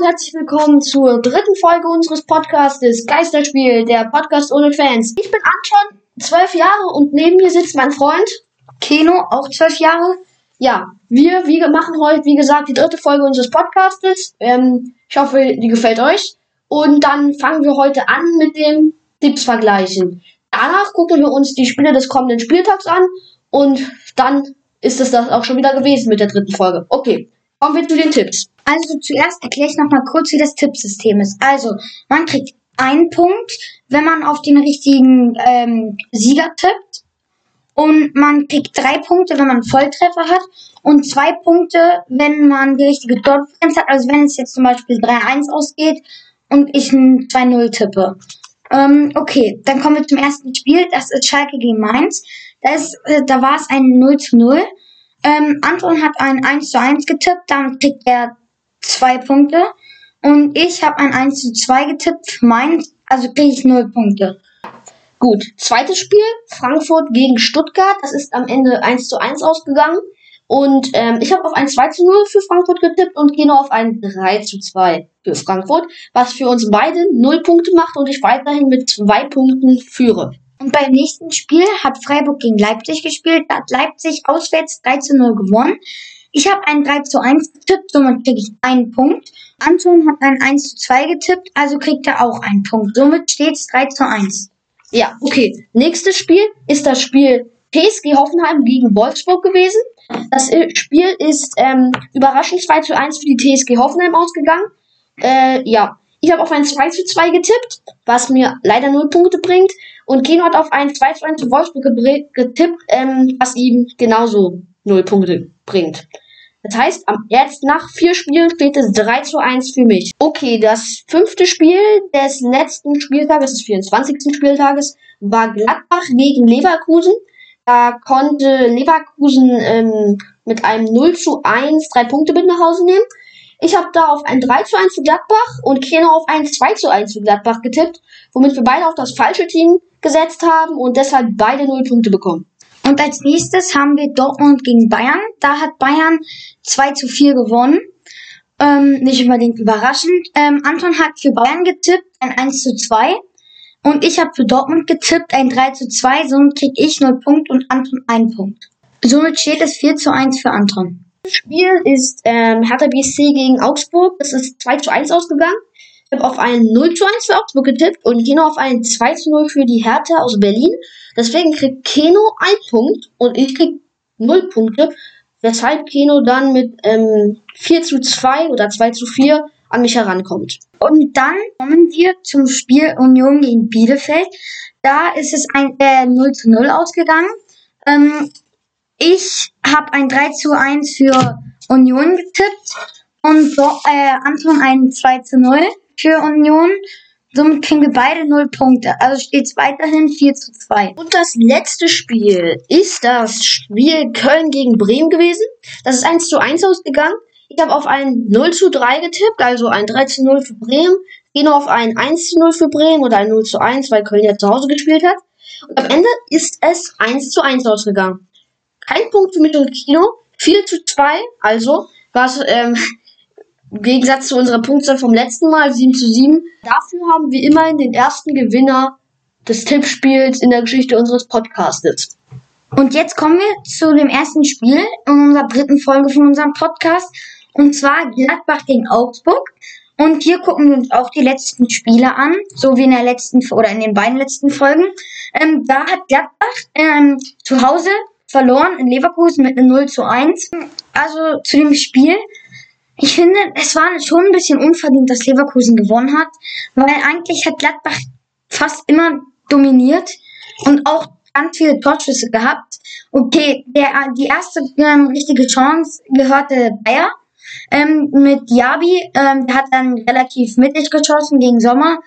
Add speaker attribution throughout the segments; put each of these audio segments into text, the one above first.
Speaker 1: und herzlich willkommen zur dritten Folge unseres Podcastes Geisterspiel, der Podcast ohne Fans. Ich bin Anton, zwölf Jahre und neben mir sitzt mein Freund
Speaker 2: Keno, auch zwölf Jahre.
Speaker 1: Ja, wir, wir machen heute, wie gesagt, die dritte Folge unseres Podcastes. Ähm, ich hoffe, die gefällt euch. Und dann fangen wir heute an mit dem Tipps vergleichen. Danach gucken wir uns die Spiele des kommenden Spieltags an und dann ist es das auch schon wieder gewesen mit der dritten Folge. Okay, kommen wir zu den Tipps.
Speaker 2: Also zuerst erkläre ich nochmal kurz, wie das Tippsystem ist. Also, man kriegt einen Punkt, wenn man auf den richtigen ähm, Sieger tippt. Und man kriegt drei Punkte, wenn man Volltreffer hat. Und zwei Punkte, wenn man die richtige Torfrequenz hat. Also wenn es jetzt zum Beispiel 3-1 ausgeht und ich ein 2-0 tippe. Ähm, okay, dann kommen wir zum ersten Spiel. Das ist Schalke gegen Mainz. Da, ist, äh, da war es ein 0 0. Ähm, Anton hat ein 1 zu 1 getippt, damit kriegt er zwei Punkte. Und ich habe ein 1 zu 2 getippt, Mainz, also kriege ich 0 Punkte.
Speaker 1: Gut, zweites Spiel, Frankfurt gegen Stuttgart. Das ist am Ende 1 zu 1 ausgegangen. Und ähm, ich habe auf ein 2 zu 0 für Frankfurt getippt und Geno auf ein 3 zu 2 für Frankfurt, was für uns beide 0 Punkte macht und ich weiterhin mit 2 Punkten führe.
Speaker 2: Und beim nächsten Spiel hat Freiburg gegen Leipzig gespielt. Da hat Leipzig auswärts 3 zu 0 gewonnen. Ich habe ein 3 zu 1 getippt, somit kriege ich einen Punkt. Anton hat ein 1 zu 2 getippt, also kriegt er auch einen Punkt. Somit steht es 3 zu 1.
Speaker 1: Ja, okay. Nächstes Spiel ist das Spiel TSG Hoffenheim gegen Wolfsburg gewesen. Das Spiel ist ähm, überraschend 2 zu 1 für die TSG Hoffenheim ausgegangen. Äh, ja, ich habe auf ein 2 zu 2 getippt, was mir leider 0 Punkte bringt. Und Keno hat auf ein 2 zu 1 zu Wolfsburg getippt, ähm, was ihm genauso 0 Punkte bringt. Das heißt, jetzt nach vier Spielen steht es 3 zu 1 für mich. Okay, das fünfte Spiel des letzten Spieltages, des 24. Spieltages, war Gladbach gegen Leverkusen. Da konnte Leverkusen ähm, mit einem 0 zu 1 drei Punkte mit nach Hause nehmen. Ich habe da auf ein 3 zu 1 für Gladbach und Keno auf ein 2 zu 1 für Gladbach getippt, womit wir beide auf das falsche Team gesetzt haben und deshalb beide 0 Punkte bekommen.
Speaker 2: Und als nächstes haben wir Dortmund gegen Bayern. Da hat Bayern 2 zu 4 gewonnen. Ähm, nicht unbedingt überraschend. Ähm, Anton hat für Bayern getippt, ein 1 zu 2. Und ich habe für Dortmund getippt, ein 3 zu 2, somit krieg ich 0 Punkt und Anton 1 Punkt. Somit steht es 4 zu 1 für Anton.
Speaker 1: Das Spiel ist ähm, Hertha BSC gegen Augsburg. Das ist 2 zu 1 ausgegangen. Ich habe auf ein 0 zu 1 für Augsburg getippt und Keno auf ein 2 zu 0 für die Hertha aus Berlin. Deswegen kriegt Keno 1 Punkt und ich krieg 0 Punkte, weshalb Keno dann mit ähm, 4 zu 2 oder 2 zu 4 an mich herankommt.
Speaker 2: Und dann kommen wir zum Spiel Union gegen Bielefeld. Da ist es ein äh, 0 zu 0 ausgegangen. Ähm, ich habe ein 3 zu 1 für Union getippt und äh, Anton ein 2 zu 0 für Union. Somit kriegen wir beide 0 Punkte. Also steht es weiterhin 4 zu 2.
Speaker 1: Und das letzte Spiel ist das Spiel Köln gegen Bremen gewesen. Das ist 1 zu 1 ausgegangen. Ich habe auf ein 0 zu 3 getippt, also ein 3 zu 0 für Bremen. Gehe noch auf ein 1 zu 0 für Bremen oder ein 0 zu 1, weil Köln ja zu Hause gespielt hat. Und am Ende ist es 1 zu 1 ausgegangen. Kein Punkt für mich und Kino. 4 zu 2, also was ähm, im Gegensatz zu unserer Punktzahl vom letzten Mal, 7 zu 7. Dafür haben wir immerhin den ersten Gewinner des Tippspiels in der Geschichte unseres Podcastes.
Speaker 2: Und jetzt kommen wir zu dem ersten Spiel in unserer dritten Folge von unserem Podcast. Und zwar Gladbach gegen Augsburg. Und hier gucken wir uns auch die letzten Spiele an, so wie in der letzten oder in den beiden letzten Folgen. Ähm, da hat Gladbach ähm, zu Hause verloren in Leverkusen mit einem 0 zu 1. Also zu dem Spiel. Ich finde, es war schon ein bisschen unverdient, dass Leverkusen gewonnen hat, weil eigentlich hat Gladbach fast immer dominiert und auch ganz viele Torschüsse gehabt. Okay, der, die erste ähm, richtige Chance gehörte Bayer ähm, mit Jabi. Ähm, der hat dann relativ mittig geschossen gegen Sommer.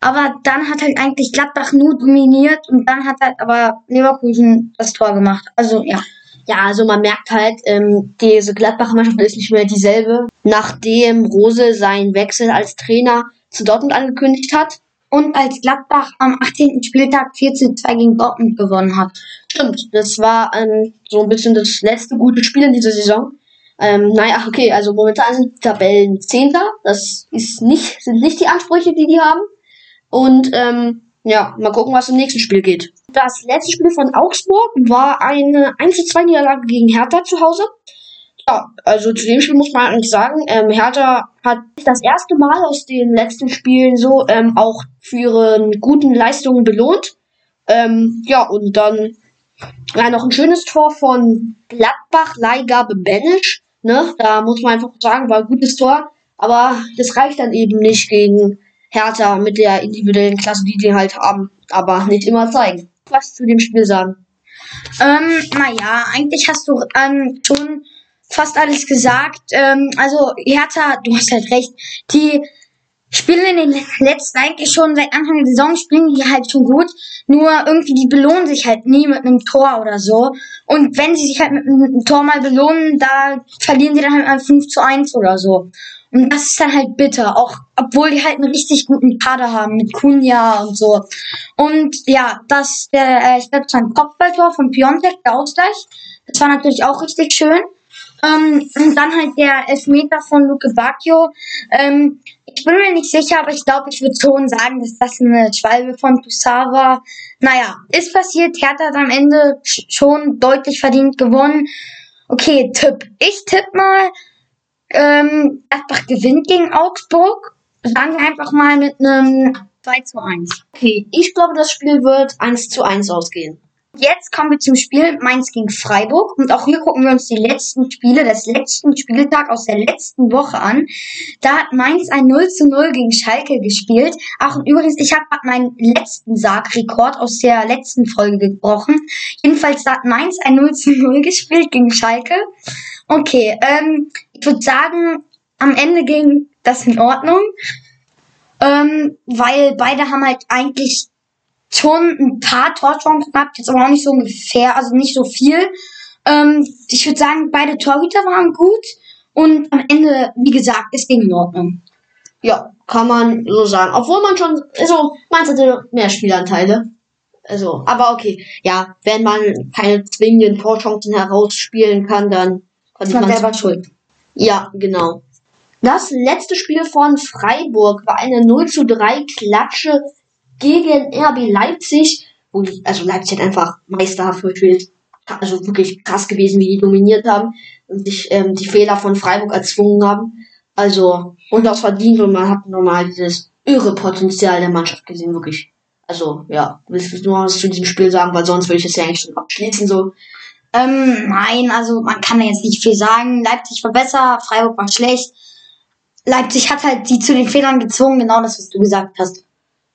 Speaker 2: Aber dann hat halt eigentlich Gladbach nur dominiert und dann hat halt aber Leverkusen das Tor gemacht. Also ja.
Speaker 1: Ja, also man merkt halt, ähm, diese Gladbacher Mannschaft ist nicht mehr dieselbe, nachdem Rose seinen Wechsel als Trainer zu Dortmund angekündigt hat.
Speaker 2: Und als Gladbach am 18. Spieltag 4 zu 2 gegen Dortmund gewonnen hat.
Speaker 1: Stimmt, das war ähm, so ein bisschen das letzte gute Spiel in dieser Saison. Ähm, naja, okay, also momentan sind Tabellen Zehnter. Das ist nicht, sind nicht die Ansprüche, die die haben. Und ähm, ja, mal gucken, was im nächsten Spiel geht. Das letzte Spiel von Augsburg war eine 1 2 Niederlage gegen Hertha zu Hause. Ja, also zu dem Spiel muss man eigentlich sagen, ähm, Hertha hat das erste Mal aus den letzten Spielen so ähm, auch für ihre guten Leistungen belohnt. Ähm, ja, und dann ja, noch ein schönes Tor von Gladbach, Leihgabe Benisch. Ne? Da muss man einfach sagen, war ein gutes Tor. Aber das reicht dann eben nicht gegen Hertha mit der individuellen Klasse, die die halt haben. Aber nicht immer zeigen. Was zu dem Spiel sagen?
Speaker 2: Ähm, naja, eigentlich hast du ähm, schon fast alles gesagt. Ähm, also Hertha, du hast halt recht, die spielen in den letzten eigentlich schon seit Anfang der Saison spielen die halt schon gut. Nur irgendwie die belohnen sich halt nie mit einem Tor oder so. Und wenn sie sich halt mit einem Tor mal belohnen, da verlieren sie dann halt mal 5 zu 1 oder so. Und das ist dann halt bitter, auch obwohl die halt einen richtig guten Kader haben mit Kunja und so. Und ja, das, der, äh, ich glaube, es war ein Kopfballtor von Piontek, der Ausgleich. Das war natürlich auch richtig schön. Ähm, und dann halt der Elfmeter von Luke Bacchio. Ähm, ich bin mir nicht sicher, aber ich glaube, ich würde schon sagen, dass das eine Schwalbe von Toussaint war. Naja, ist passiert. Hertha hat am Ende schon deutlich verdient gewonnen. Okay, Tipp. Ich tippe mal, ähm, Gladbach gewinnt gegen Augsburg. Sagen wir einfach mal mit einem 2 zu 1.
Speaker 1: Okay, ich glaube, das Spiel wird 1 zu 1 ausgehen.
Speaker 2: Jetzt kommen wir zum Spiel Mainz gegen Freiburg. Und auch hier gucken wir uns die letzten Spiele des letzten Spieltag aus der letzten Woche an. Da hat Mainz ein 0 zu 0 gegen Schalke gespielt. Ach, und übrigens, ich habe meinen letzten Sargrekord aus der letzten Folge gebrochen. Jedenfalls, da hat Mainz ein 0 zu 0 gespielt gegen Schalke. Okay, ähm, ich würde sagen, am Ende ging das in Ordnung. Ähm, weil beide haben halt eigentlich schon ein paar Torchancen gehabt, jetzt aber auch nicht so ungefähr, also nicht so viel. Ähm, ich würde sagen, beide Torhüter waren gut und am Ende, wie gesagt, es ging in Ordnung.
Speaker 1: Ja, kann man so sagen. Obwohl man schon, also, man hatte mehr Spielanteile. Also, aber okay. Ja, wenn man keine zwingenden Torchancen herausspielen kann, dann
Speaker 2: kann man selber schuld.
Speaker 1: Ja, genau. Das letzte Spiel von Freiburg war eine 0 zu 3 Klatsche gegen RB Leipzig, wo die, also Leipzig hat einfach meisterhaft gespielt. Also wirklich krass gewesen, wie die dominiert haben und sich ähm, die Fehler von Freiburg erzwungen haben. Also, und das verdient und man hat nochmal dieses irre Potenzial der Mannschaft gesehen, wirklich. Also, ja, willst du nur was zu diesem Spiel sagen, weil sonst würde ich es ja eigentlich schon abschließen, so.
Speaker 2: Ähm, nein, also man kann da jetzt nicht viel sagen. Leipzig war besser, Freiburg war schlecht. Leipzig hat halt die zu den Fehlern gezwungen, genau das, was du gesagt hast.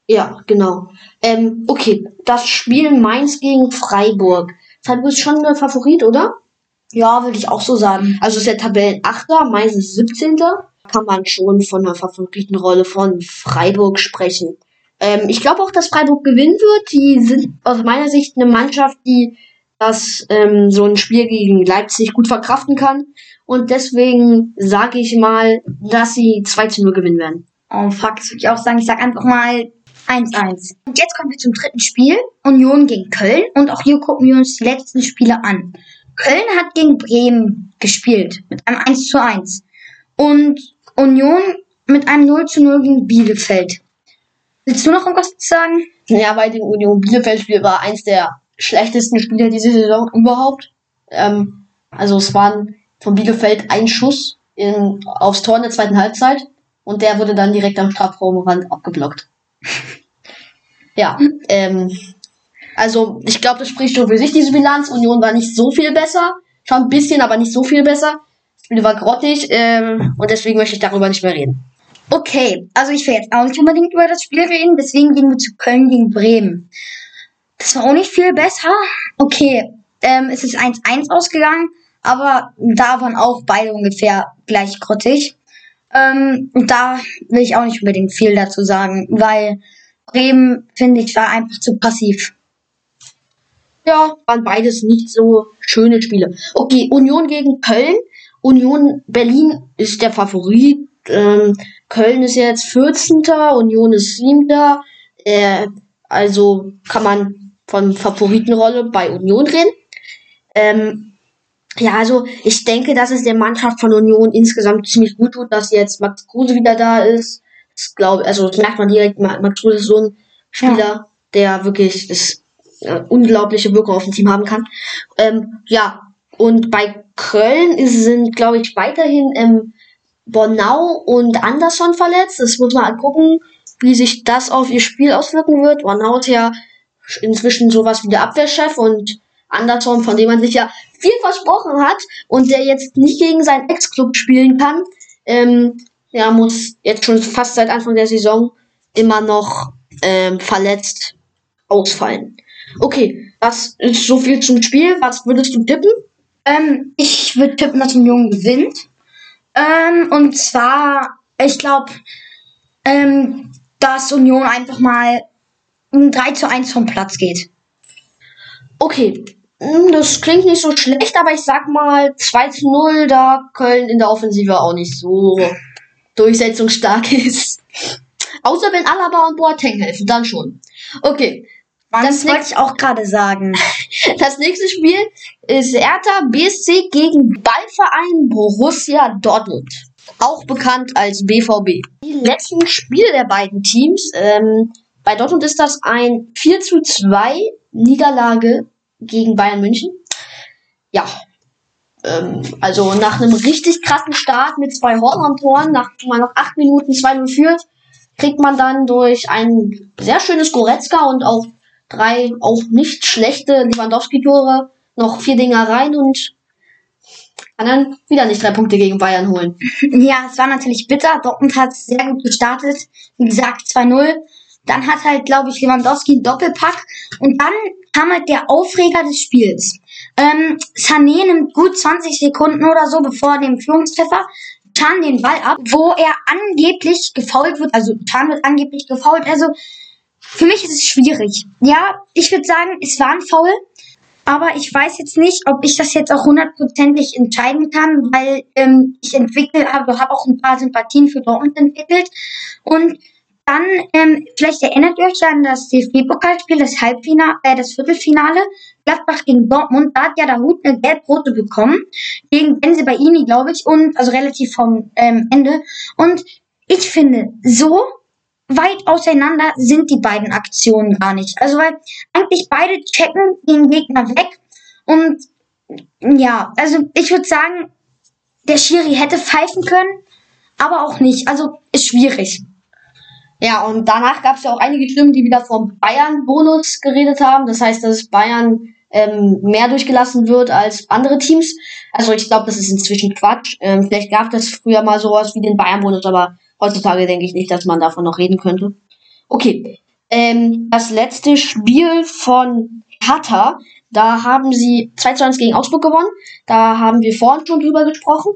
Speaker 1: Ja, genau. Ähm, okay, das Spiel Mainz gegen Freiburg. Freiburg ist schon ein Favorit, oder?
Speaker 2: Ja, würde ich auch so sagen.
Speaker 1: Also ist der Tabellenachter, Mainz ist 17. Kann man schon von einer Favoritenrolle von Freiburg sprechen. Ähm, ich glaube auch, dass Freiburg gewinnen wird. Die sind aus meiner Sicht eine Mannschaft, die das ähm, so ein Spiel gegen Leipzig gut verkraften kann. Und deswegen sage ich mal, dass sie 2 zu 0 gewinnen werden.
Speaker 2: Oh fuck, das würde ich auch sagen. Ich sag einfach mal 1-1. Und jetzt kommen wir zum dritten Spiel. Union gegen Köln. Und auch hier gucken wir uns die letzten Spiele an. Köln hat gegen Bremen gespielt. Mit einem 1 zu 1. Und Union mit einem 0 zu 0 gegen Bielefeld. Willst du noch irgendwas sagen?
Speaker 1: Ja, bei dem Union Bielefeld-Spiel war eins der schlechtesten Spiele diese Saison überhaupt. Ähm, also es waren von Bielefeld ein Schuss in, aufs Tor in der zweiten Halbzeit und der wurde dann direkt am Strafraumrand abgeblockt. Ja, ähm, also ich glaube, das spricht schon für sich, diese Bilanz. Union war nicht so viel besser. Schon ein bisschen, aber nicht so viel besser. Das Spiel war grottig ähm, und deswegen möchte ich darüber nicht mehr reden.
Speaker 2: Okay, also ich will jetzt auch nicht unbedingt über das Spiel reden, deswegen gehen wir zu Köln gegen Bremen. Das war auch nicht viel besser. Okay, ähm, es ist 1-1 ausgegangen, aber da waren auch beide ungefähr gleich grottig. Ähm, da will ich auch nicht unbedingt viel dazu sagen, weil Bremen, finde ich, war einfach zu passiv.
Speaker 1: Ja, waren beides nicht so schöne Spiele. Okay, Union gegen Köln. Union Berlin ist der Favorit. Ähm, Köln ist jetzt 14. Union ist 7. Äh, also kann man von Favoritenrolle bei Union reden. Ähm, Ja, also ich denke, dass es der Mannschaft von Union insgesamt ziemlich gut tut, dass jetzt Max Kruse wieder da ist. Das glaube, also das merkt man direkt. Max Kruse ist so ein Spieler, ja. der wirklich das äh, unglaubliche Wirkung auf dem Team haben kann. Ähm, ja, und bei Köln sind, glaube ich, weiterhin ähm, Bornau und Anderson verletzt. Das muss man angucken, wie sich das auf ihr Spiel auswirken wird. Bornau ist ja inzwischen sowas wie der Abwehrchef und Anderson, von dem man sich ja viel versprochen hat und der jetzt nicht gegen seinen Ex-Club spielen kann, ähm, ja, muss jetzt schon fast seit Anfang der Saison immer noch ähm, verletzt ausfallen. Okay, das ist so viel zum Spiel. Was würdest du tippen?
Speaker 2: Ähm, ich würde tippen, dass Union gewinnt. Ähm, und zwar, ich glaube, ähm, dass Union einfach mal 3 zu 1 vom Platz geht.
Speaker 1: Okay, das klingt nicht so schlecht, aber ich sag mal 2 zu 0, da Köln in der Offensive auch nicht so durchsetzungsstark ist. Außer wenn Alaba und Boateng helfen, dann schon. Okay.
Speaker 2: Das, das wollte ich auch gerade sagen.
Speaker 1: Das nächste Spiel ist Hertha BSC gegen Ballverein Borussia Dortmund. Auch bekannt als BVB. Die letzten Spiele der beiden Teams. Ähm, bei Dortmund ist das ein 4 zu 2 Niederlage gegen Bayern München. Ja. Ähm, also nach einem richtig krassen Start mit zwei Hortmann-Toren, nach man noch 8 Minuten 2-0 führt, kriegt man dann durch ein sehr schönes Goretzka und auch drei auch nicht schlechte Lewandowski-Tore noch vier Dinger rein und kann dann wieder nicht drei Punkte gegen Bayern holen.
Speaker 2: Ja, es war natürlich bitter. Dortmund hat sehr gut gestartet. Wie gesagt, 2-0. Dann hat halt, glaube ich, Lewandowski einen Doppelpack. Und dann kam halt der Aufreger des Spiels. Ähm, Sané nimmt gut 20 Sekunden oder so bevor dem Führungstreffer Chan den Ball ab, wo er angeblich gefault wird. Also Chan wird angeblich gefault. Also für mich ist es schwierig. Ja, ich würde sagen, es war ein Foul. Aber ich weiß jetzt nicht, ob ich das jetzt auch hundertprozentig entscheiden kann, weil ähm, ich entwickle, habe hab auch ein paar Sympathien für Dortmund entwickelt. Und dann, ähm, vielleicht erinnert ihr euch an das DFB-Pokalspiel, das Halbfinale, äh, das Viertelfinale, Gladbach gegen Dortmund. Da hat ja der Hut eine gelb-rote bekommen, gegen Benze Baini, glaube ich, und also relativ vom ähm, Ende. Und ich finde, so weit auseinander sind die beiden Aktionen gar nicht. Also weil eigentlich beide checken den Gegner weg und ja, also ich würde sagen, der Schiri hätte pfeifen können, aber auch nicht. Also ist schwierig.
Speaker 1: Ja, und danach gab es ja auch einige Stimmen, die wieder vom Bayern-Bonus geredet haben. Das heißt, dass Bayern ähm, mehr durchgelassen wird als andere Teams. Also ich glaube, das ist inzwischen Quatsch. Ähm, vielleicht gab es früher mal sowas wie den Bayern-Bonus, aber Heutzutage denke ich nicht, dass man davon noch reden könnte. Okay. Ähm, das letzte Spiel von Hertha, da haben sie 2 zu 1 gegen Augsburg gewonnen. Da haben wir vorhin schon drüber gesprochen.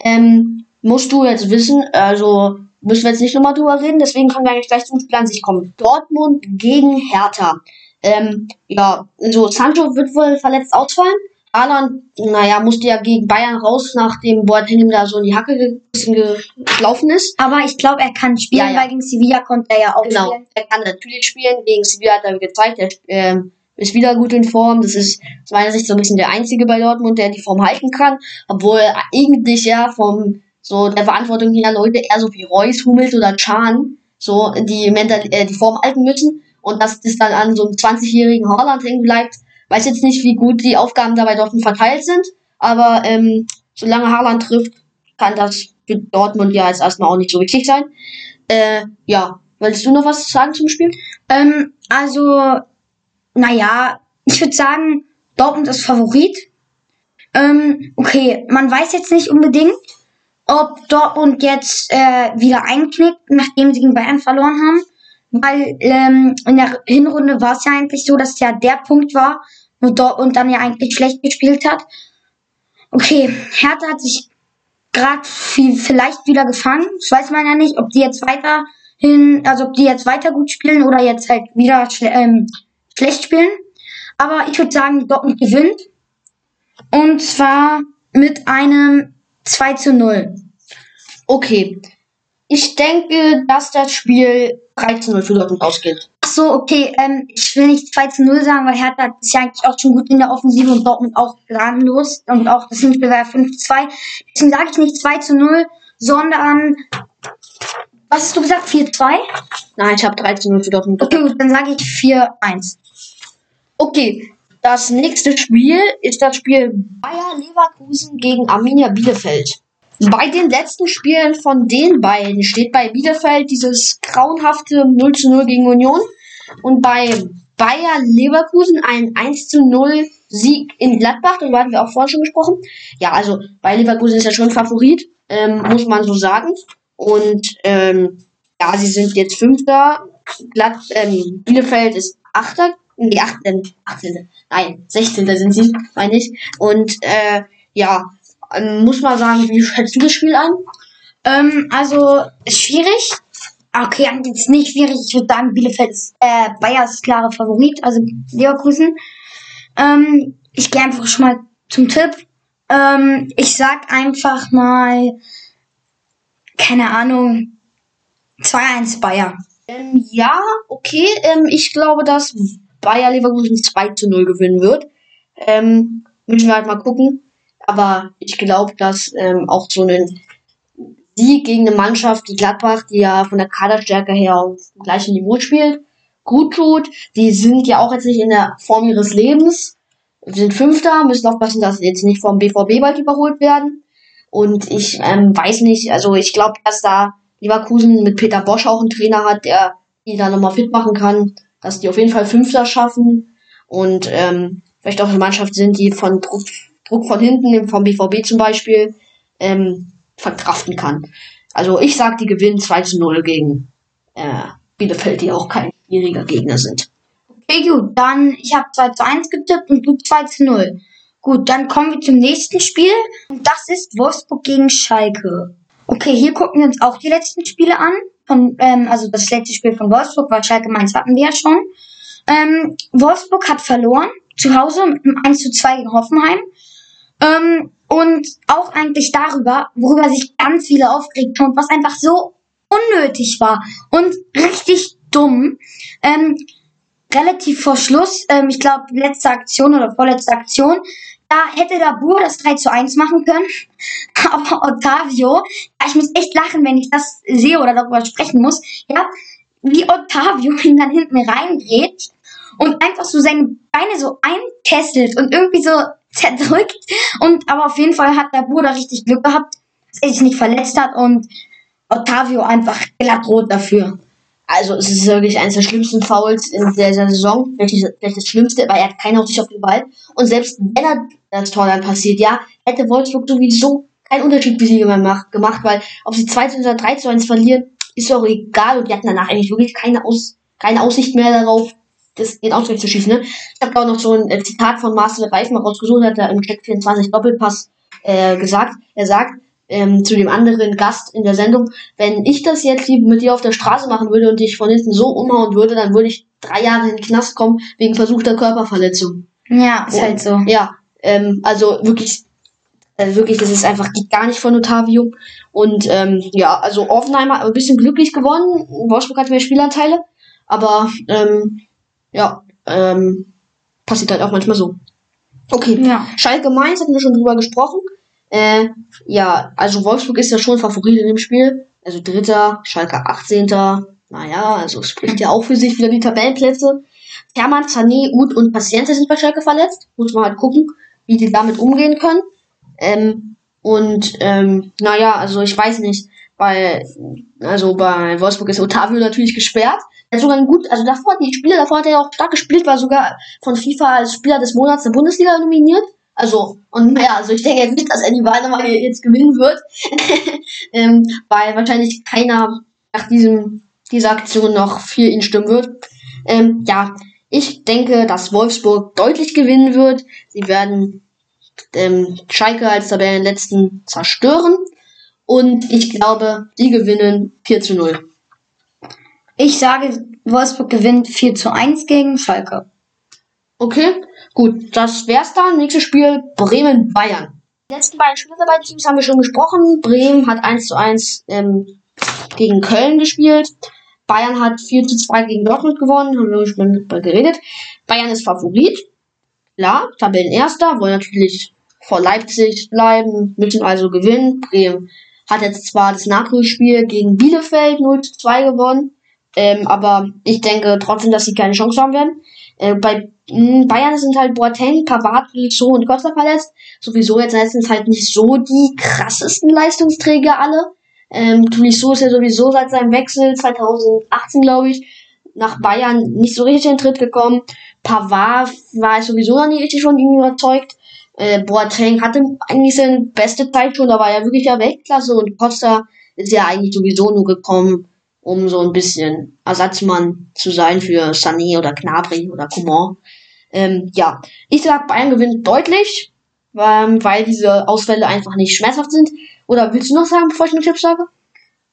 Speaker 1: Ähm, musst du jetzt wissen, also müssen wir jetzt nicht nochmal drüber reden, deswegen können wir eigentlich gleich zum Spiel an sich kommen. Dortmund gegen Hertha. Ähm, ja, also Sancho wird wohl verletzt ausfallen. Haaland, naja, musste ja gegen Bayern raus, nachdem Boateng da so in die Hacke gelaufen ist.
Speaker 2: Aber ich glaube, er kann spielen, ja, ja. weil gegen Sevilla konnte er ja auch
Speaker 1: genau. spielen. Er kann natürlich spielen. Gegen Sevilla hat er gezeigt, er äh, ist wieder gut in Form. Das ist aus meiner Sicht so ein bisschen der Einzige bei Dortmund, der die Form halten kann. Obwohl eigentlich ja vom so der Verantwortung her Leute eher so wie Reus, Hummels oder Chan so die, Mental äh, die Form halten müssen. Und dass das dann an so einem 20-jährigen Haaland hängen bleibt, Weiß jetzt nicht, wie gut die Aufgaben dabei Dortmund verteilt sind, aber ähm, solange Haaland trifft, kann das für Dortmund ja jetzt erstmal auch nicht so wichtig sein. Äh, ja, willst du noch was sagen zum Spiel?
Speaker 2: Ähm, also, naja, ich würde sagen, Dortmund ist Favorit. Ähm, okay, man weiß jetzt nicht unbedingt, ob Dortmund jetzt äh, wieder einknickt, nachdem sie gegen Bayern verloren haben. Weil ähm, in der Hinrunde war es ja eigentlich so, dass es ja der Punkt war, wo Dortmund dann ja eigentlich schlecht gespielt hat. Okay, Hertha hat sich gerade vielleicht wieder gefangen. Das weiß man ja nicht, ob die jetzt weiterhin, also ob die jetzt weiter gut spielen oder jetzt halt wieder schle ähm, schlecht spielen. Aber ich würde sagen, Dortmund gewinnt. Und zwar mit einem 2 zu 0.
Speaker 1: Okay. Ich denke, dass das Spiel 13-0 für Dortmund ausgeht.
Speaker 2: Ach so, okay, ähm, ich will nicht 2 zu 0 sagen, weil Hertha ist ja eigentlich auch schon gut in der Offensive und Dortmund auch gnadenlos und auch das Hinspiel war ja 5 zu 2. Deswegen sage ich nicht 2 zu 0, sondern, was hast du gesagt, 4 2?
Speaker 1: Nein, ich habe 3 zu 0 für Dortmund.
Speaker 2: Okay, gut, dann sage ich 4 1.
Speaker 1: Okay, das nächste Spiel ist das Spiel Bayer Leverkusen gegen Arminia Bielefeld. Bei den letzten Spielen von den beiden steht bei Bielefeld dieses grauenhafte 0 zu 0 gegen Union und bei Bayer Leverkusen ein 1 zu 0 Sieg in Gladbach, darüber hatten wir auch vorhin schon gesprochen. Ja, also Bayer Leverkusen ist ja schon Favorit, ähm, muss man so sagen. Und ähm, ja, sie sind jetzt Fünfter. Glatt, ähm, Bielefeld ist Achter. Nee, 18. 18. Nein, 16. sind sie, meine ich. Und äh, ja, ähm, muss man sagen, wie schätzt du das Spiel an?
Speaker 2: Ähm, also, ist schwierig. Okay, jetzt nicht schwierig. Ich würde sagen, Bielefeld ist, äh, Bayers klare Favorit, also Leverkusen. Ähm, ich gehe einfach schon mal zum Tipp. Ähm, ich sag einfach mal, keine Ahnung, 2-1 Bayer.
Speaker 1: Ähm, ja, okay. Ähm, ich glaube, dass Bayer Leverkusen 2 zu 0 gewinnen wird. Ähm, müssen wir halt mal gucken. Aber ich glaube, dass ähm, auch so ein Sieg gegen eine Mannschaft wie Gladbach, die ja von der Kaderstärke her auf dem gleichen Niveau spielt, gut tut. Die sind ja auch jetzt nicht in der Form ihres Lebens. Wir sind Fünfter, müssen aufpassen, dass sie jetzt nicht vom BVB bald überholt werden. Und ich ähm, weiß nicht, also ich glaube, dass da Leverkusen mit Peter Bosch auch einen Trainer hat, der die da nochmal fit machen kann, dass die auf jeden Fall Fünfter schaffen und ähm, vielleicht auch eine Mannschaft sind, die von Druck, Druck von hinten, vom BVB zum Beispiel, ähm, verkraften kann. Also ich sag, die gewinnen 2 zu 0 gegen äh, Bielefeld, die auch kein schwieriger Gegner sind.
Speaker 2: Okay, gut, dann ich habe 2 zu 1 getippt und du 2 zu 0. Gut, dann kommen wir zum nächsten Spiel und das ist Wolfsburg gegen Schalke. Okay, hier gucken wir uns auch die letzten Spiele an. Von, ähm, also das letzte Spiel von Wolfsburg, weil Schalke Mainz hatten wir ja schon. Ähm, Wolfsburg hat verloren, zu Hause mit einem 1 zu 2 gegen Hoffenheim. Ähm, und auch eigentlich darüber, worüber sich ganz viele aufgeregt haben, was einfach so unnötig war und richtig dumm. Ähm, relativ vor Schluss, ähm, ich glaube letzte Aktion oder vorletzte Aktion, da hätte der Bur das 3 zu 1 machen können. Aber Ottavio, ich muss echt lachen, wenn ich das sehe oder darüber sprechen muss, ja, wie Ottavio ihn dann hinten reingeht und einfach so seine Beine so einkesselt und irgendwie so zerdrückt. Und aber auf jeden Fall hat der Bruder richtig Glück gehabt, dass er sich nicht verletzt hat und Ottavio einfach glattrot dafür.
Speaker 1: Also es ist wirklich eines der schlimmsten Fouls in der Saison. Vielleicht, vielleicht das Schlimmste, weil er hat keine Aussicht auf den Ball. Und selbst wenn er das Tor dann passiert, ja, hätte Wolfsburg sowieso keinen Unterschied für sie gemacht, gemacht weil ob sie 2 zu 1 oder 3 zu 1 verlieren, ist auch egal. Und die hatten danach eigentlich wirklich keine, Aus, keine Aussicht mehr darauf, das, den Ausgleich zu schießen. Ne? Ich habe auch noch so ein äh, Zitat von Marcel Reif mal rausgesucht, hat er im Check 24 Doppelpass äh, gesagt. Er sagt, ähm, zu dem anderen Gast in der Sendung, wenn ich das jetzt mit dir auf der Straße machen würde und dich von hinten so umhauen würde, dann würde ich drei Jahre in den Knast kommen wegen versuchter Körperverletzung.
Speaker 2: Ja, ist und, halt so.
Speaker 1: Ja, ähm, also wirklich, äh, wirklich, das ist einfach geht gar nicht von Otavio. Und ähm, ja, also Offenheim hat ein bisschen glücklich gewonnen. Wolfsburg hat mehr Spielanteile, aber ähm, ja, ähm, passiert halt auch manchmal so. Okay, ja. Schalke Mainz hatten wir schon drüber gesprochen. Äh, ja, also Wolfsburg ist ja schon Favorit in dem Spiel. Also Dritter, Schalke 18. Naja, also spricht ja auch für sich wieder die Tabellenplätze. Hermann, Sané, Uth und Paciente sind bei Schalke verletzt. Muss man halt gucken, wie die damit umgehen können. Ähm, und ähm, naja, also ich weiß nicht, bei also bei Wolfsburg ist Otavio natürlich gesperrt. Er hat sogar ein gut, also davor die Spiele davor hat er auch stark gespielt, war sogar von FIFA als Spieler des Monats der Bundesliga nominiert. Also, und naja, also ich denke jetzt nicht, dass er die Wahl nochmal jetzt gewinnen wird. ähm, weil wahrscheinlich keiner nach diesem, dieser Aktion noch für ihn stimmen wird. Ähm, ja, ich denke, dass Wolfsburg deutlich gewinnen wird. Sie werden ähm, Schalke als Tabellenletzten zerstören. Und ich glaube, die gewinnen 4 zu 0.
Speaker 2: Ich sage, Wolfsburg gewinnt 4 zu 1 gegen Schalke.
Speaker 1: Okay, gut, das wär's dann. Nächstes Spiel Bremen-Bayern. Die letzten beiden Spiele beiden Teams haben wir schon gesprochen. Bremen hat 1 zu 1 ähm, gegen Köln gespielt. Bayern hat 4 zu 2 gegen Dortmund gewonnen, haben wir schon drüber geredet. Bayern ist Favorit. Klar, Tabellenerster, wollen natürlich vor Leipzig bleiben, müssen also gewinnen. Bremen hat jetzt zwar das Nachholspiel gegen Bielefeld 0 zu 2 gewonnen, ähm, aber ich denke trotzdem, dass sie keine Chance haben werden. Äh, bei Bayern sind halt Boateng, Pavard, so und Costa verletzt. Sowieso jetzt letztens halt nicht so die krassesten Leistungsträger alle. Ähm, Tolisso ist ja sowieso seit seinem Wechsel 2018, glaube ich, nach Bayern nicht so richtig in den Tritt gekommen. Pavard war sowieso noch nie richtig von ihm überzeugt. Äh, Boateng hatte eigentlich seine beste Zeit schon, da war er wirklich der Weltklasse und Costa ist ja eigentlich sowieso nur gekommen, um so ein bisschen Ersatzmann zu sein für Sané oder Gnabry oder Coman. Ähm, ja, ich sag, Bayern gewinnt deutlich, ähm, weil diese Ausfälle einfach nicht schmerzhaft sind. Oder willst du noch sagen, bevor ich einen Tipp sage?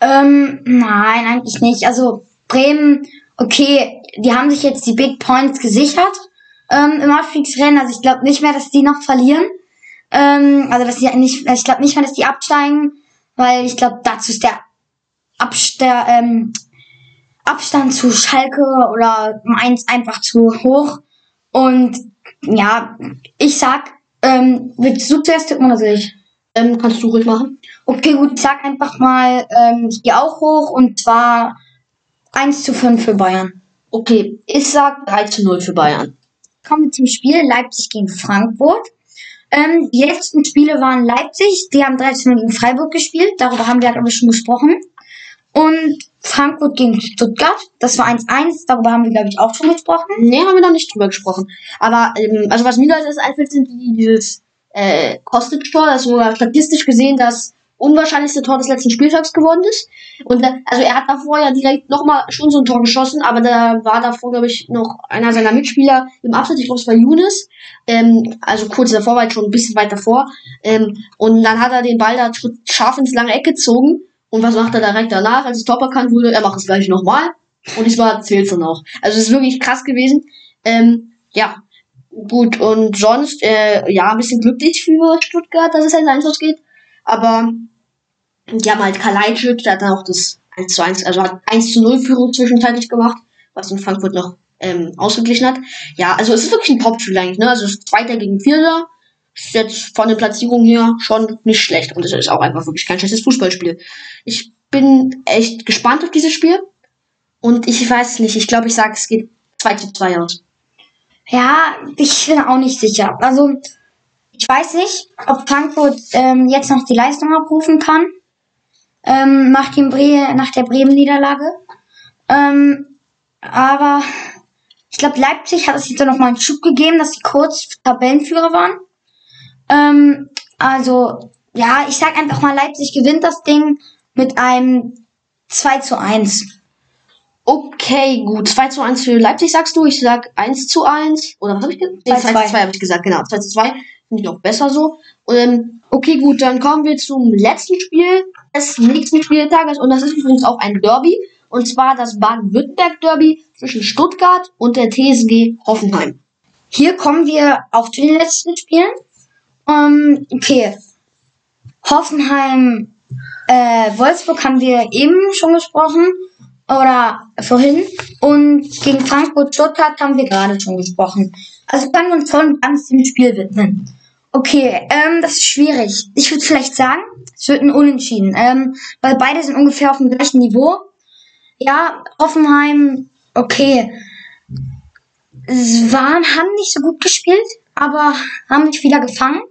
Speaker 2: Ähm, nein, eigentlich nicht. Also Bremen, okay, die haben sich jetzt die Big Points gesichert ähm, im Abstiegsrennen. Also ich glaube nicht mehr, dass die noch verlieren. Ähm, also dass die nicht, ich glaube nicht mehr, dass die absteigen, weil ich glaube, dazu ist der, Abst der ähm, Abstand zu Schalke oder Mainz einfach zu hoch. Und ja, ich sag, ähm, willst du zuerst tippen oder soll ich?
Speaker 1: Ähm, kannst du ruhig machen.
Speaker 2: Okay, gut, ich sag einfach mal, ähm, ich gehe auch hoch und zwar 1 zu 5 für Bayern.
Speaker 1: Okay, ich sag 3 zu 0 für Bayern.
Speaker 2: Kommen wir zum Spiel Leipzig gegen Frankfurt. Ähm, die letzten Spiele waren Leipzig, die haben 3 zu 0 gegen Freiburg gespielt, darüber haben wir, ich, schon gesprochen. Und Frankfurt gegen Stuttgart, das war 1-1, darüber haben wir, glaube ich, auch schon gesprochen.
Speaker 1: Nee, haben wir noch nicht drüber gesprochen. Aber, ähm, also was mir als erstes einfällt, sind die, dieses äh, Kostic-Tor, das sogar statistisch gesehen das unwahrscheinlichste Tor des letzten Spieltags geworden ist. Und äh, also er hat davor ja direkt nochmal schon so ein Tor geschossen, aber da war davor, glaube ich, noch einer seiner Mitspieler im Abschnitt, ich glaube es war Younes. Ähm, also kurz davor war ich schon ein bisschen weit davor. Ähm, und dann hat er den Ball da scharf ins lange Eck gezogen. Und was macht er direkt danach, als es Top erkannt wurde? Er macht es gleich nochmal. Und diesmal zählt dann auch. Also es ist wirklich krass gewesen. Ähm, ja, gut. Und sonst, äh, ja, ein bisschen glücklich für Stuttgart, dass es halt 1 geht. Aber die haben halt Kalajdzic, der hat dann auch das 1 zu 1, also hat 1 zu 0 Führung zwischenzeitlich gemacht, was in Frankfurt noch ähm, ausgeglichen hat. Ja, also es ist wirklich ein Top-Spiel eigentlich, ne? Also es ist Zweiter gegen Vierter ist jetzt von der Platzierung her schon nicht schlecht. Und es ist auch einfach wirklich kein schlechtes Fußballspiel. Ich bin echt gespannt auf dieses Spiel. Und ich weiß nicht, ich glaube, ich sage, es geht 2 zu 2 aus.
Speaker 2: Ja, ich bin auch nicht sicher. Also, ich weiß nicht, ob Frankfurt ähm, jetzt noch die Leistung abrufen kann. Ähm, nach, dem Bre nach der Bremen-Niederlage. Ähm, aber ich glaube, Leipzig hat es jetzt noch mal einen Schub gegeben, dass sie kurz Tabellenführer waren. Ähm, also, ja, ich sag einfach mal, Leipzig gewinnt das Ding mit einem 2 zu 1.
Speaker 1: Okay, gut. 2 zu 1 für Leipzig sagst du. Ich sag 1 zu 1. Oder was habe ich gesagt? Nee, 2 zu 2 habe ich gesagt, genau. 2 zu 2. Finde ich auch besser so. Ähm, okay, gut, dann kommen wir zum letzten Spiel des nächsten Spieltages. Und das ist übrigens auch ein Derby. Und zwar das Baden-Württemberg-Derby zwischen Stuttgart und der TSG Hoffenheim.
Speaker 2: Hier kommen wir auch zu den letzten Spielen. Um, okay. Hoffenheim, äh, Wolfsburg haben wir eben schon gesprochen. Oder vorhin. Und gegen Frankfurt Stuttgart haben wir gerade schon gesprochen. Also können wir uns voll und ganz dem Spiel widmen. Okay, ähm, das ist schwierig. Ich würde vielleicht sagen, es wird ein Unentschieden. Ähm, weil beide sind ungefähr auf dem gleichen Niveau. Ja, Hoffenheim, okay. Es waren, haben nicht so gut gespielt, aber haben nicht wieder gefangen.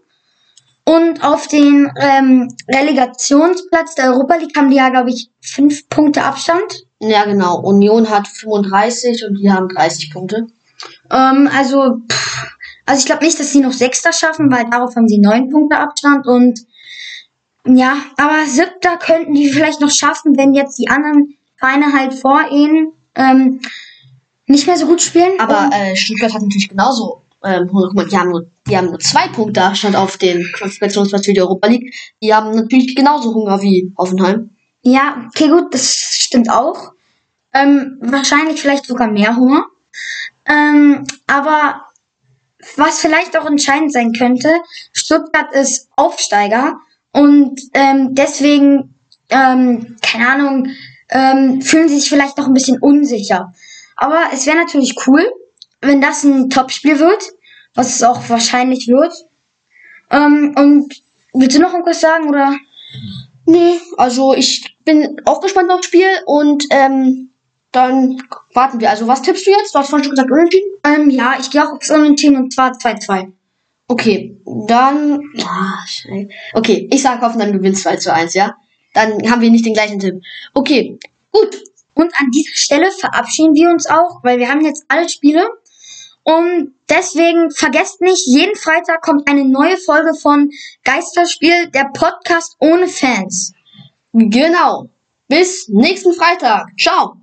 Speaker 2: Und auf den ähm, Relegationsplatz der Europa League haben die ja, glaube ich, fünf Punkte Abstand.
Speaker 1: Ja, genau. Union hat 35 und die haben 30 Punkte.
Speaker 2: Ähm, also, pff, also ich glaube nicht, dass sie noch Sechster schaffen, weil darauf haben sie neun Punkte Abstand und ja, aber Siebter könnten die vielleicht noch schaffen, wenn jetzt die anderen Vereine halt vor ihnen ähm, nicht mehr so gut spielen.
Speaker 1: Aber äh, Stuttgart hat natürlich genauso ähm, die haben nur, die haben nur zwei Punkte Abstand auf den Qualifikationsplatz für die Europa League. Die haben natürlich genauso Hunger wie Hoffenheim.
Speaker 2: Ja, okay, gut, das stimmt auch. Ähm, wahrscheinlich vielleicht sogar mehr Hunger. Ähm, aber was vielleicht auch entscheidend sein könnte, Stuttgart ist Aufsteiger und ähm, deswegen, ähm, keine Ahnung, ähm, fühlen sie sich vielleicht noch ein bisschen unsicher. Aber es wäre natürlich cool, wenn das ein Topspiel wird, was es auch wahrscheinlich wird. Ähm, und willst du noch irgendwas sagen oder?
Speaker 1: Nee, also ich bin auch gespannt aufs Spiel und ähm, dann warten wir. Also was tippst du jetzt? Du hast vorhin schon gesagt unentschieden.
Speaker 2: Ähm, ja, ich gehe auch aufs Unentschieden und zwar 2-2.
Speaker 1: Okay, dann. Ah, scheiße. Okay, ich sage Hoffenheim gewinnt 2 zu 1, ja? Dann haben wir nicht den gleichen Tipp. Okay, gut.
Speaker 2: Und an dieser Stelle verabschieden wir uns auch, weil wir haben jetzt alle Spiele. Und deswegen vergesst nicht, jeden Freitag kommt eine neue Folge von Geisterspiel, der Podcast ohne Fans.
Speaker 1: Genau. Bis nächsten Freitag. Ciao.